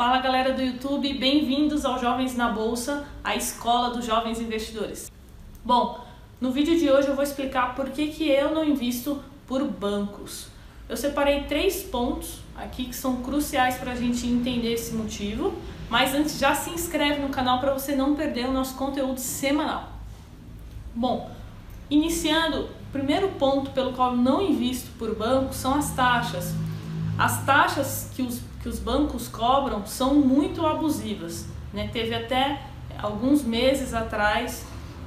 Fala galera do YouTube, bem-vindos ao Jovens na Bolsa, a escola dos jovens investidores. Bom, no vídeo de hoje eu vou explicar por que, que eu não invisto por bancos. Eu separei três pontos aqui que são cruciais para a gente entender esse motivo, mas antes já se inscreve no canal para você não perder o nosso conteúdo semanal. Bom, iniciando, o primeiro ponto pelo qual eu não invisto por bancos são as taxas. As taxas que os que os bancos cobram são muito abusivas. Né? Teve até alguns meses atrás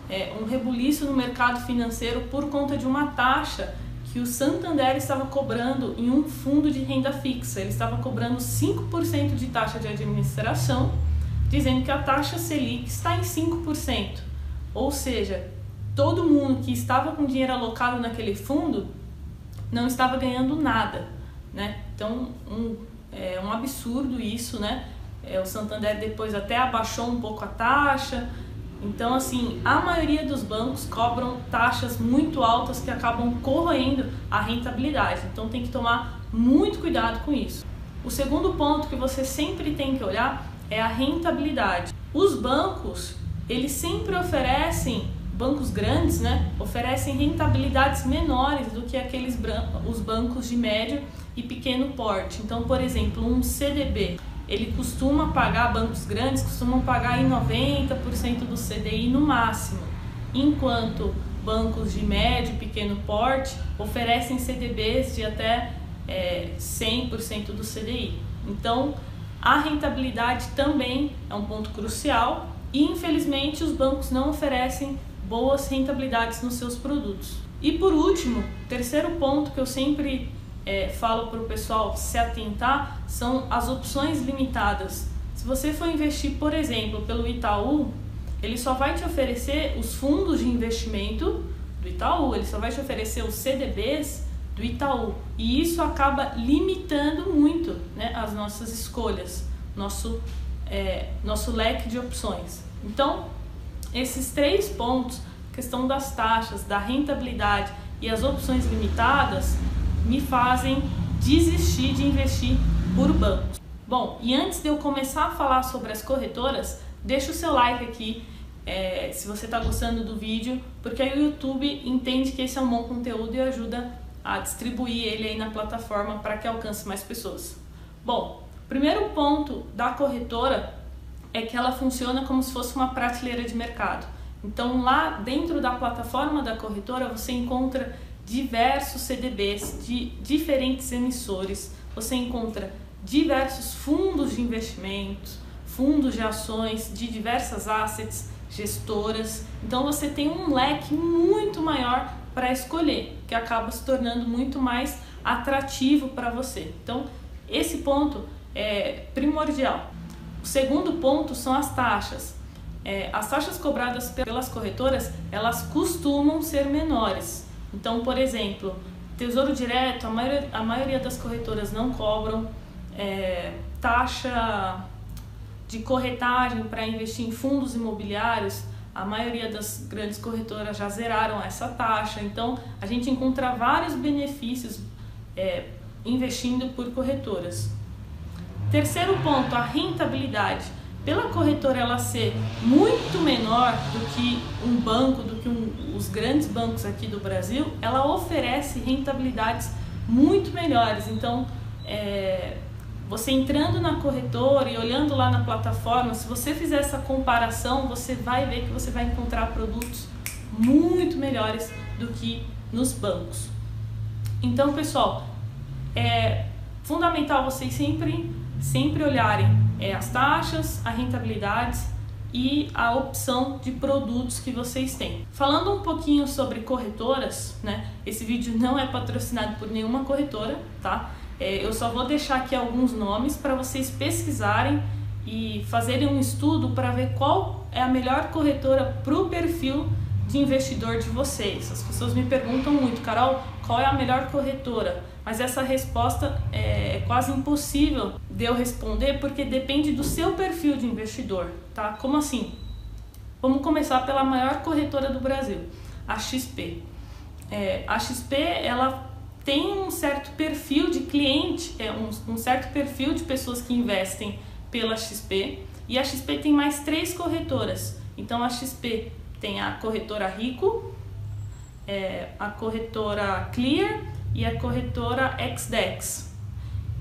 é, um rebuliço no mercado financeiro por conta de uma taxa que o Santander estava cobrando em um fundo de renda fixa. Ele estava cobrando 5% de taxa de administração, dizendo que a taxa Selic está em 5%. Ou seja, todo mundo que estava com dinheiro alocado naquele fundo não estava ganhando nada. Né? Então, um é um absurdo isso, né? É, o Santander depois até abaixou um pouco a taxa. Então, assim, a maioria dos bancos cobram taxas muito altas que acabam corroendo a rentabilidade. Então, tem que tomar muito cuidado com isso. O segundo ponto que você sempre tem que olhar é a rentabilidade. Os bancos, eles sempre oferecem, bancos grandes, né, oferecem rentabilidades menores do que aqueles os bancos de médio e pequeno porte. Então, por exemplo, um CDB, ele costuma pagar, bancos grandes costumam pagar em 90% do CDI no máximo, enquanto bancos de médio e pequeno porte oferecem CDBs de até é, 100% do CDI. Então, a rentabilidade também é um ponto crucial e, infelizmente, os bancos não oferecem boas rentabilidades nos seus produtos. E por último, terceiro ponto que eu sempre é, falo para o pessoal se atentar são as opções limitadas. Se você for investir, por exemplo, pelo Itaú, ele só vai te oferecer os fundos de investimento do Itaú, ele só vai te oferecer os CDBs do Itaú. E isso acaba limitando muito né, as nossas escolhas, nosso, é, nosso leque de opções. Então, esses três pontos, questão das taxas, da rentabilidade e as opções limitadas, me fazem desistir de investir por bancos. Bom, e antes de eu começar a falar sobre as corretoras, deixa o seu like aqui é, se você está gostando do vídeo, porque aí o YouTube entende que esse é um bom conteúdo e ajuda a distribuir ele aí na plataforma para que alcance mais pessoas. Bom, primeiro ponto da corretora é que ela funciona como se fosse uma prateleira de mercado. Então lá dentro da plataforma da corretora você encontra diversos CDBs de diferentes emissores, você encontra diversos fundos de investimentos, fundos de ações de diversas assets, gestoras. Então você tem um leque muito maior para escolher, que acaba se tornando muito mais atrativo para você. Então, esse ponto é primordial. O segundo ponto são as taxas. É, as taxas cobradas pelas corretoras, elas costumam ser menores. Então, por exemplo, Tesouro Direto, a maioria, a maioria das corretoras não cobram é, taxa de corretagem para investir em fundos imobiliários. A maioria das grandes corretoras já zeraram essa taxa. Então, a gente encontra vários benefícios é, investindo por corretoras. Terceiro ponto, a rentabilidade pela corretora ela ser muito menor do que um banco, do que um, os grandes bancos aqui do Brasil, ela oferece rentabilidades muito melhores. Então, é, você entrando na corretora e olhando lá na plataforma, se você fizer essa comparação, você vai ver que você vai encontrar produtos muito melhores do que nos bancos. Então, pessoal, é fundamental vocês sempre, sempre olharem é, as taxas, a rentabilidade e a opção de produtos que vocês têm. Falando um pouquinho sobre corretoras, né? Esse vídeo não é patrocinado por nenhuma corretora, tá? É, eu só vou deixar aqui alguns nomes para vocês pesquisarem e fazerem um estudo para ver qual é a melhor corretora para o perfil de investidor de vocês. As pessoas me perguntam muito, Carol, qual é a melhor corretora? Mas essa resposta é, é quase impossível de eu responder porque depende do seu perfil de investidor, tá? Como assim? Vamos começar pela maior corretora do Brasil, a XP. É, a XP ela tem um certo perfil de cliente, é um, um certo perfil de pessoas que investem pela XP e a XP tem mais três corretoras. Então a XP tem a corretora Rico, é, a corretora Clear e a corretora XDEX.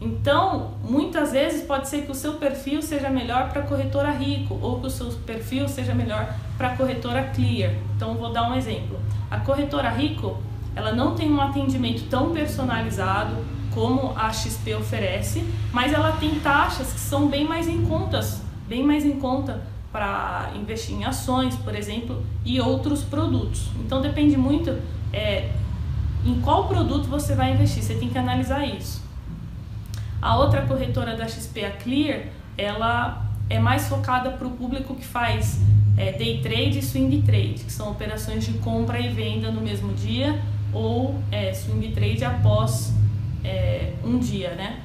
Então, muitas vezes pode ser que o seu perfil seja melhor para a corretora Rico ou que o seu perfil seja melhor para a corretora Clear. Então, vou dar um exemplo. A corretora Rico, ela não tem um atendimento tão personalizado como a XP oferece, mas ela tem taxas que são bem mais em contas, bem mais em conta para investir em ações, por exemplo, e outros produtos. Então depende muito é, em qual produto você vai investir, você tem que analisar isso. A outra corretora da XP, a Clear, ela é mais focada para o público que faz é, day trade e swing trade, que são operações de compra e venda no mesmo dia ou é, swing trade após é, um dia, né?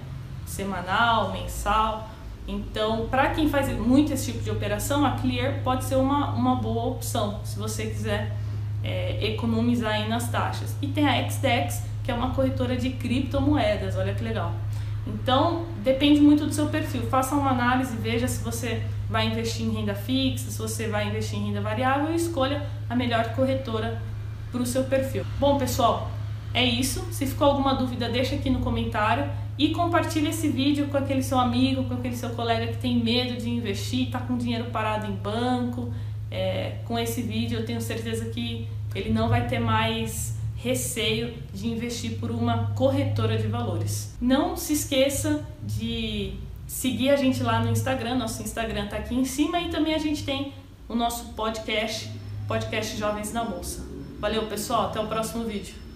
Semanal, mensal. Então, para quem faz muito esse tipo de operação, a Clear pode ser uma, uma boa opção, se você quiser é, economizar aí nas taxas. E tem a XDEX, que é uma corretora de criptomoedas, olha que legal. Então, depende muito do seu perfil. Faça uma análise, veja se você vai investir em renda fixa, se você vai investir em renda variável e escolha a melhor corretora para o seu perfil. Bom, pessoal, é isso. Se ficou alguma dúvida, deixa aqui no comentário e compartilhe esse vídeo com aquele seu amigo, com aquele seu colega que tem medo de investir, está com dinheiro parado em banco. É, com esse vídeo, eu tenho certeza que ele não vai ter mais receio de investir por uma corretora de valores. Não se esqueça de seguir a gente lá no Instagram, nosso Instagram está aqui em cima e também a gente tem o nosso podcast, podcast Jovens na Bolsa. Valeu, pessoal, até o próximo vídeo.